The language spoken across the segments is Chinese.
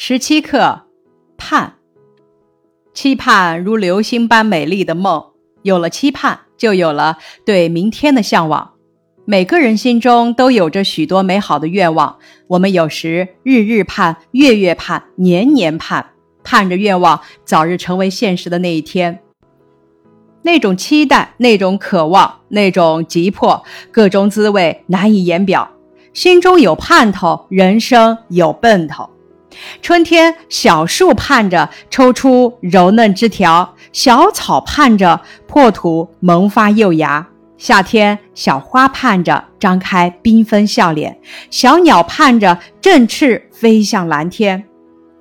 十七课，盼，期盼如流星般美丽的梦。有了期盼，就有了对明天的向往。每个人心中都有着许多美好的愿望，我们有时日日盼，月月盼，年年盼，盼着愿望早日成为现实的那一天。那种期待，那种渴望，那种急迫，各种滋味难以言表。心中有盼头，人生有奔头。春天，小树盼着抽出柔嫩枝条，小草盼着破土萌发幼芽；夏天，小花盼着张开缤纷笑脸，小鸟盼着振翅飞向蓝天；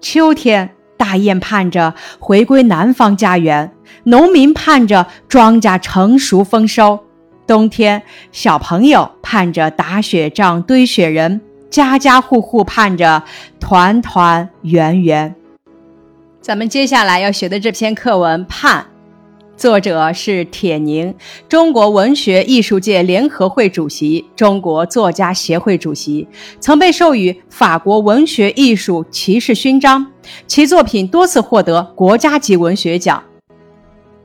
秋天，大雁盼着回归南方家园，农民盼着庄稼成熟丰收；冬天，小朋友盼着打雪仗、堆雪人。家家户户盼着团团圆圆。咱们接下来要学的这篇课文《盼》，作者是铁凝，中国文学艺术界联合会主席，中国作家协会主席，曾被授予法国文学艺术骑士勋章。其作品多次获得国家级文学奖。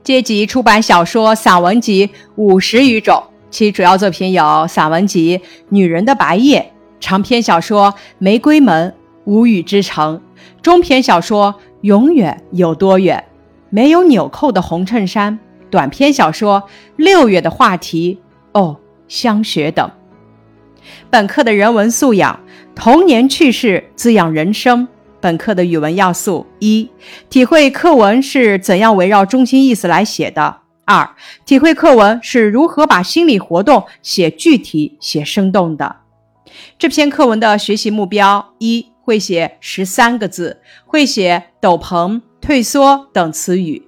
阶级出版小说、散文集五十余种，其主要作品有散文集《女人的白夜》。长篇小说《玫瑰门》《无语之城》，中篇小说《永远有多远》，没有纽扣的红衬衫，短篇小说《六月的话题》哦，香雪等。本课的人文素养：童年趣事滋养人生。本课的语文要素：一、体会课文是怎样围绕中心意思来写的；二、体会课文是如何把心理活动写具体、写生动的。这篇课文的学习目标：一、会写十三个字，会写斗篷、退缩等词语。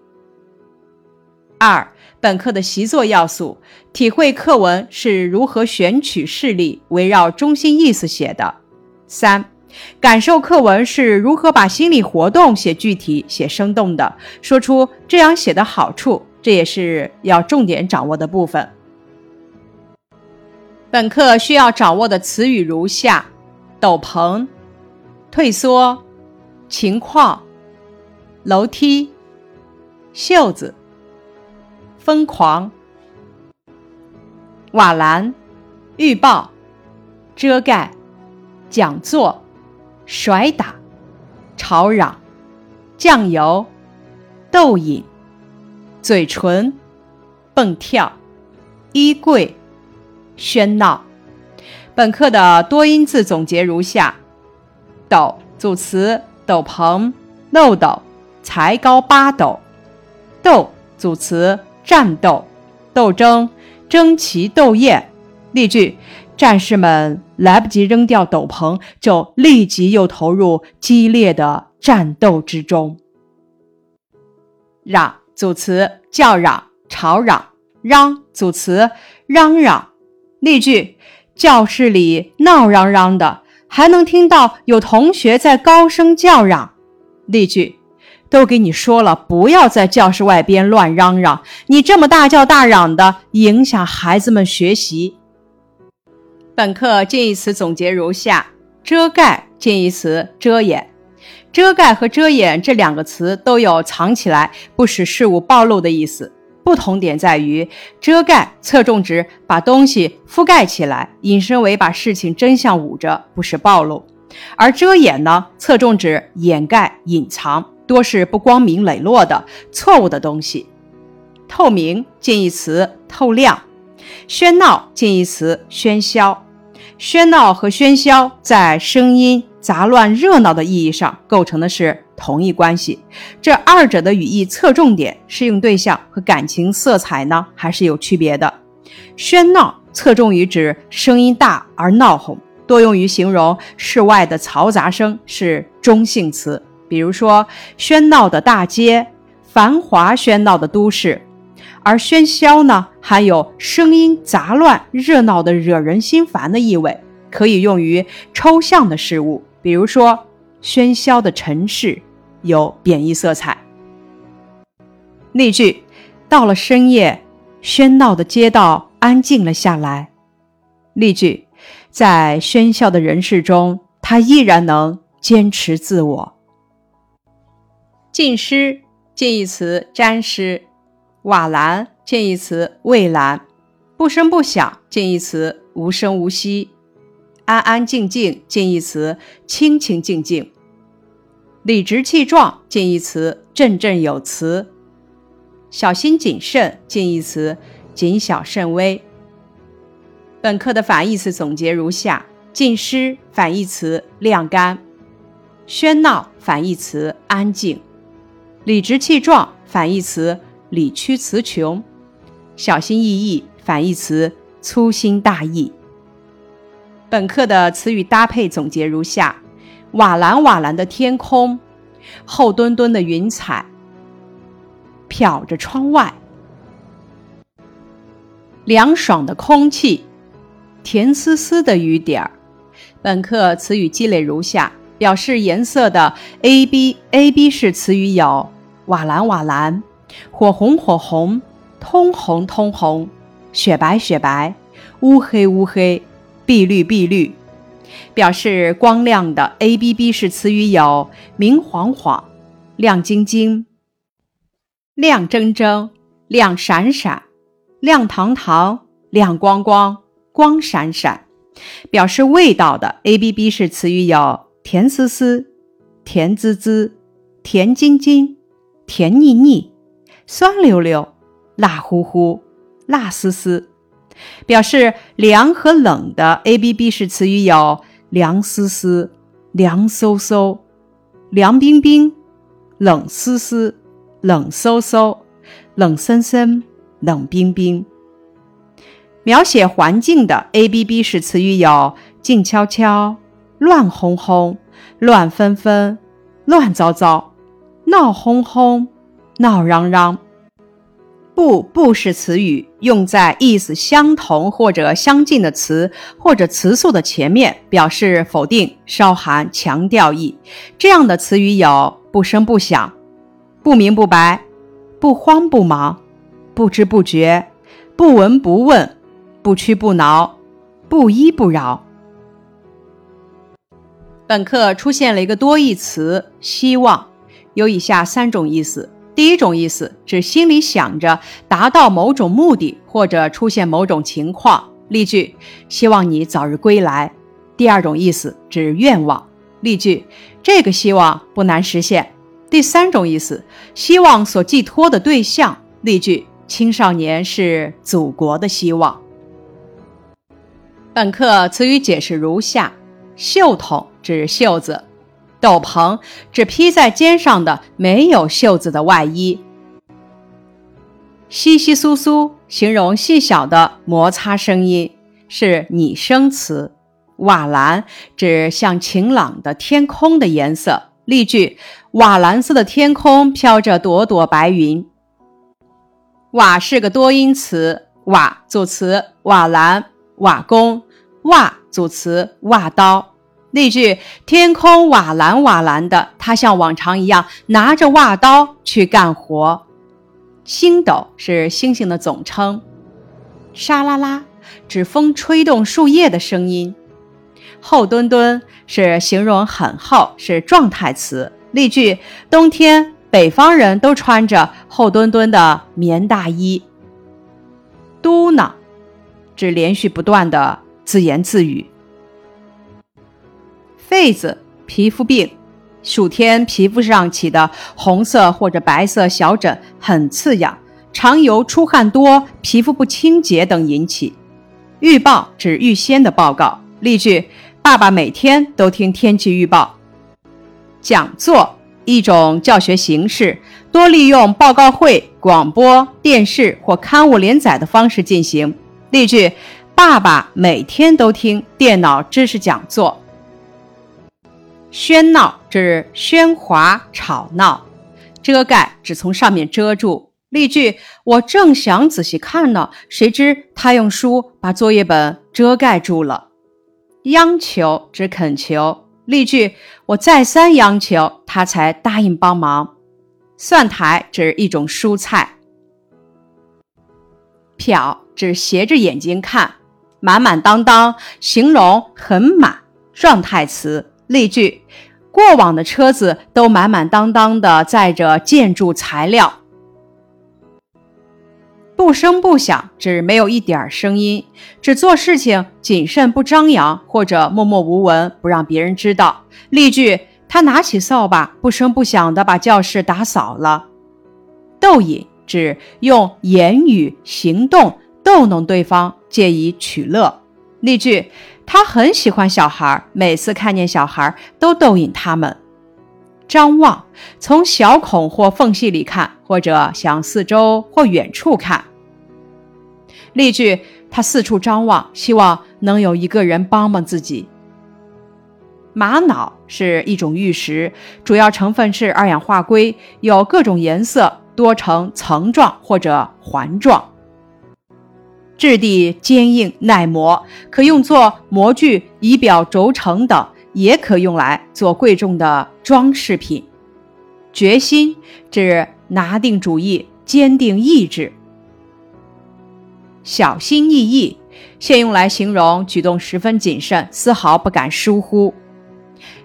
二、本课的习作要素：体会课文是如何选取事例，围绕中心意思写的。三、感受课文是如何把心理活动写具体、写生动的，说出这样写的好处，这也是要重点掌握的部分。本课需要掌握的词语如下：斗篷、退缩、情况、楼梯、袖子、疯狂、瓦蓝、预报、遮盖、讲座、甩打、吵嚷、酱油、豆饮、嘴唇、蹦跳、衣柜。喧闹。本课的多音字总结如下：斗组词斗篷、漏斗、才高八斗；斗组词战斗、斗争、争奇斗艳。例句：战士们来不及扔掉斗篷，就立即又投入激烈的战斗之中。嚷组词叫嚷、吵嚷；嚷组词嚷嚷。例句：教室里闹嚷嚷的，还能听到有同学在高声叫嚷。例句：都给你说了，不要在教室外边乱嚷嚷，你这么大叫大嚷的，影响孩子们学习。本课近义词总结如下：遮盖近义词遮掩，遮盖和遮掩这两个词都有藏起来，不使事物暴露的意思。不同点在于，遮盖侧重指把东西覆盖起来，引申为把事情真相捂着，不使暴露；而遮掩呢，侧重指掩盖、隐藏，多是不光明磊落的错误的东西。透明近义词透亮，喧闹近义词喧嚣。喧闹和喧嚣在声音杂乱、热闹的意义上构成的是。同一关系，这二者的语义侧重点、适用对象和感情色彩呢，还是有区别的。喧闹侧重于指声音大而闹哄，多用于形容室外的嘈杂声，是中性词。比如说，喧闹的大街，繁华喧闹的都市。而喧嚣呢，含有声音杂乱、热闹的惹人心烦的意味，可以用于抽象的事物，比如说。喧嚣的城市有贬义色彩。例句：到了深夜，喧闹的街道安静了下来。例句：在喧嚣的人世中，他依然能坚持自我。浸湿近义词沾湿，瓦蓝近义词蔚蓝，不声不响近义词无声无息，安安静静近义词清清静静，理直气壮近义词振振有词，小心谨慎近义词谨小慎微。本课的反义词总结如下：浸湿反义词晾干，喧闹反义词安静。理直气壮反义词理屈词穷，小心翼翼反义词粗心大意。本课的词语搭配总结如下：瓦蓝瓦蓝的天空，厚墩墩的云彩，瞟着窗外，凉爽的空气，甜丝丝的雨点儿。本课词语积累如下：表示颜色的 A B A B 式词语有。瓦蓝瓦蓝，火红火红，通红通红，雪白雪白，乌黑乌黑，碧绿碧绿。表示光亮的 A B B 式词语有明晃晃、亮晶晶、亮铮铮、亮闪闪、亮堂堂、亮光光、光闪闪。表示味道的 A B B 式词语有甜丝丝、甜滋滋、甜津津。甜腻腻、酸溜溜、辣乎乎、辣丝丝，表示凉和冷的 A B B 式词语有凉丝丝、凉飕飕、凉冰冰、冷丝丝、冷飕飕、冷森森、冷冰冰。描写环境的 A B B 式词语有静悄悄、乱哄哄、乱纷纷、乱糟糟。闹哄哄，闹嚷嚷。不不是词语，用在意思相同或者相近的词或者词素的前面，表示否定，稍含强调意。这样的词语有不声不响、不明不白、不慌不忙、不知不觉、不闻不问、不屈不挠、不依不饶。本课出现了一个多义词“希望”。有以下三种意思：第一种意思指心里想着达到某种目的或者出现某种情况。例句：希望你早日归来。第二种意思指愿望。例句：这个希望不难实现。第三种意思，希望所寄托的对象。例句：青少年是祖国的希望。本课词语解释如下：袖筒指袖子。斗篷指披在肩上的没有袖子的外衣。稀稀疏疏形容细小的摩擦声音，是拟声词。瓦蓝指像晴朗的天空的颜色。例句：瓦蓝色的天空飘着朵朵白云。瓦是个多音词，瓦组词瓦蓝、瓦工，瓦组词瓦刀。例句：天空瓦蓝瓦蓝的，他像往常一样拿着瓦刀去干活。星斗是星星的总称。沙啦啦指风吹动树叶的声音。厚墩墩是形容很厚，是状态词。例句：冬天北方人都穿着厚墩墩的棉大衣。嘟囔指连续不断的自言自语。痱子，皮肤病，暑天皮肤上起的红色或者白色小疹很刺痒，常由出汗多、皮肤不清洁等引起。预报指预先的报告。例句：爸爸每天都听天气预报。讲座，一种教学形式，多利用报告会、广播电视或刊物连载的方式进行。例句：爸爸每天都听电脑知识讲座。喧闹指喧哗吵闹，遮盖指从上面遮住。例句：我正想仔细看呢，谁知他用书把作业本遮盖住了。央求指恳求。例句：我再三央求他才答应帮忙。蒜苔指一种蔬菜。瞟指斜着眼睛看，满满当当形容很满，状态词。例句：过往的车子都满满当当的载着建筑材料。不声不响，指没有一点声音，只做事情谨慎不张扬，或者默默无闻，不让别人知道。例句：他拿起扫把，不声不响的把教室打扫了。逗引指用言语、行动逗弄对方，借以取乐。例句：他很喜欢小孩，每次看见小孩都逗引他们。张望，从小孔或缝隙里看，或者向四周或远处看。例句：他四处张望，希望能有一个人帮帮自己。玛瑙是一种玉石，主要成分是二氧化硅，有各种颜色，多呈层状或者环状。质地坚硬耐磨，可用作模具、仪表轴承等，也可用来做贵重的装饰品。决心指拿定主意、坚定意志。小心翼翼，现用来形容举动十分谨慎，丝毫不敢疏忽。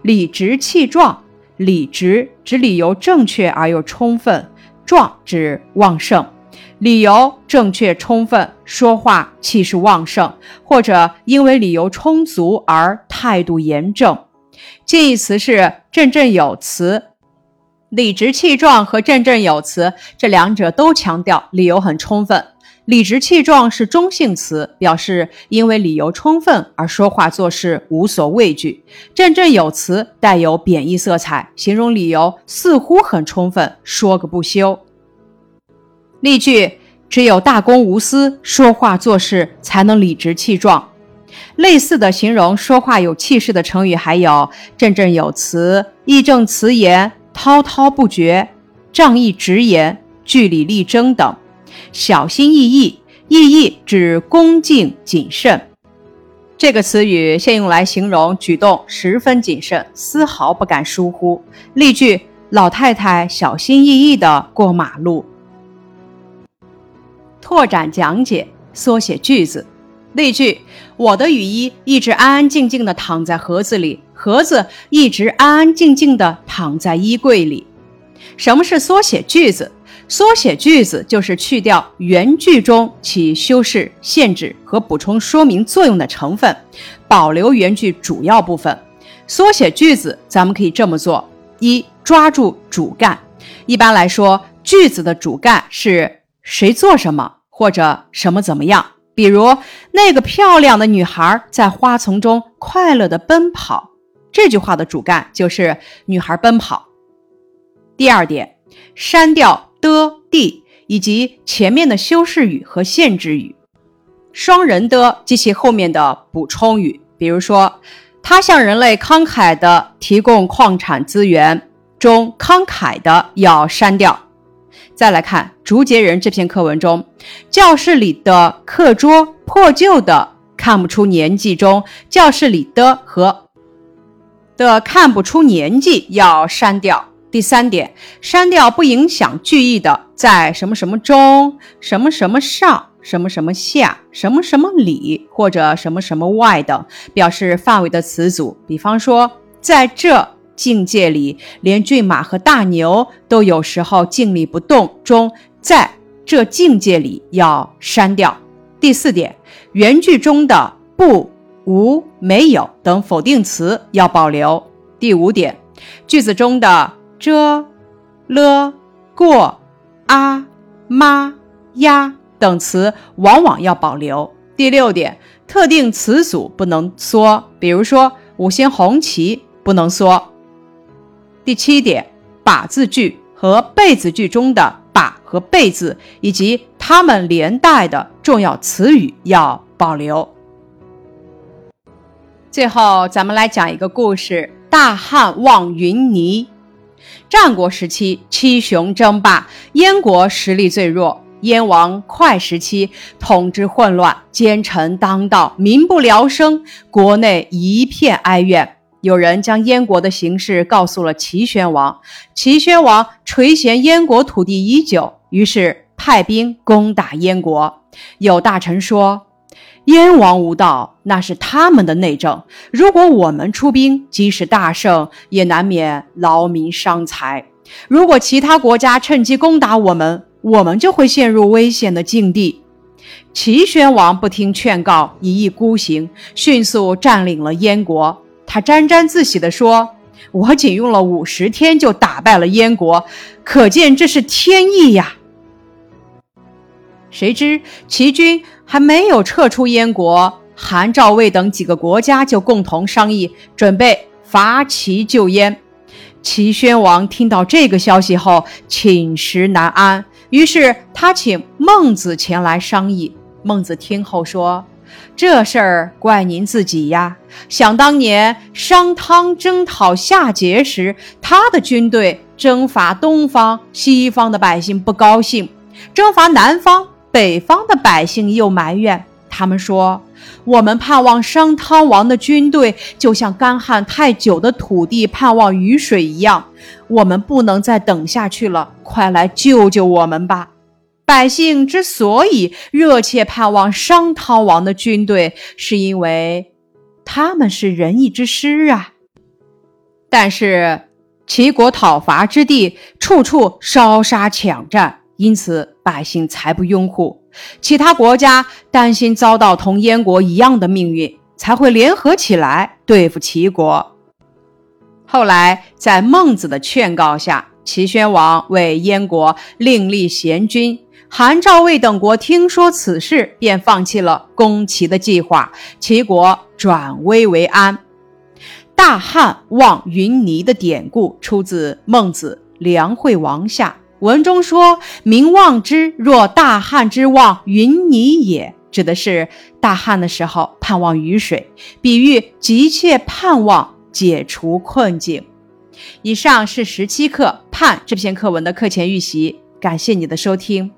理直气壮，理直指理由正确而又充分，壮指旺盛。理由正确充分，说话气势旺盛，或者因为理由充足而态度严正。近义词是振振有词。理直气壮和振振有词这两者都强调理由很充分。理直气壮是中性词，表示因为理由充分而说话做事无所畏惧。振振有词带有贬义色彩，形容理由似乎很充分，说个不休。例句：只有大公无私，说话做事才能理直气壮。类似的形容说话有气势的成语还有振振有词、义正辞严、滔滔不绝、仗义直言、据理力争等。小心翼翼，翼翼指恭敬谨慎。这个词语现用来形容举动十分谨慎，丝毫不敢疏忽。例句：老太太小心翼翼地过马路。拓展讲解，缩写句子。例句：我的雨衣一直安安静静地躺在盒子里，盒子一直安安静静地躺在衣柜里。什么是缩写句子？缩写句子就是去掉原句中起修饰、限制和补充说明作用的成分，保留原句主要部分。缩写句子咱们可以这么做：一、抓住主干。一般来说，句子的主干是谁做什么。或者什么怎么样？比如那个漂亮的女孩在花丛中快乐地奔跑，这句话的主干就是女孩奔跑。第二点，删掉的、的以及前面的修饰语和限制语，双人的及其后面的补充语。比如说，他向人类慷慨地提供矿产资源，中慷慨的要删掉。再来看《竹节人》这篇课文中，教室里的课桌破旧的，看不出年纪中教室里的和的看不出年纪要删掉。第三点，删掉不影响句意的，在什么什么中、什么什么上、什么什么下、什么什么里或者什么什么外等表示范围的词组。比方说，在这。境界里，连骏马和大牛都有时候静立不动。中在这境界里要删掉。第四点，原句中的不、无、没有等否定词要保留。第五点，句子中的这、了、过、啊、妈、呀等词往往要保留。第六点，特定词组不能缩，比如说五星红旗不能缩。第七点，把字句和被字句中的把和被字以及它们连带的重要词语要保留。最后，咱们来讲一个故事：大汉望云霓。战国时期，七雄争霸，燕国实力最弱。燕王哙时期，统治混乱，奸臣当道，民不聊生，国内一片哀怨。有人将燕国的形势告诉了齐宣王，齐宣王垂涎燕国土地已久，于是派兵攻打燕国。有大臣说：“燕王无道，那是他们的内政。如果我们出兵，即使大胜，也难免劳民伤财。如果其他国家趁机攻打我们，我们就会陷入危险的境地。齐宣王不听劝告，一意孤行，迅速占领了燕国。他沾沾自喜地说：“我仅用了五十天就打败了燕国，可见这是天意呀。”谁知齐军还没有撤出燕国，韩、赵、魏等几个国家就共同商议，准备伐齐救燕。齐宣王听到这个消息后，寝食难安，于是他请孟子前来商议。孟子听后说：“这事儿怪您自己呀！想当年商汤征讨夏桀时，他的军队征伐东方、西方的百姓不高兴，征伐南方。”北方的百姓又埋怨，他们说：“我们盼望商汤王的军队，就像干旱太久的土地盼望雨水一样，我们不能再等下去了，快来救救我们吧！”百姓之所以热切盼望商汤王的军队，是因为他们是仁义之师啊。但是齐国讨伐之地，处处烧杀抢占。因此，百姓才不拥护。其他国家担心遭到同燕国一样的命运，才会联合起来对付齐国。后来，在孟子的劝告下，齐宣王为燕国另立贤君。韩、赵、魏等国听说此事，便放弃了攻齐的计划，齐国转危为安。大汉望云霓的典故出自《孟子·梁惠王下》。文中说：“民望之，若大旱之望云霓也。”指的是大旱的时候盼望雨水，比喻急切盼望解除困境。以上是十七课《盼》这篇课文的课前预习，感谢你的收听。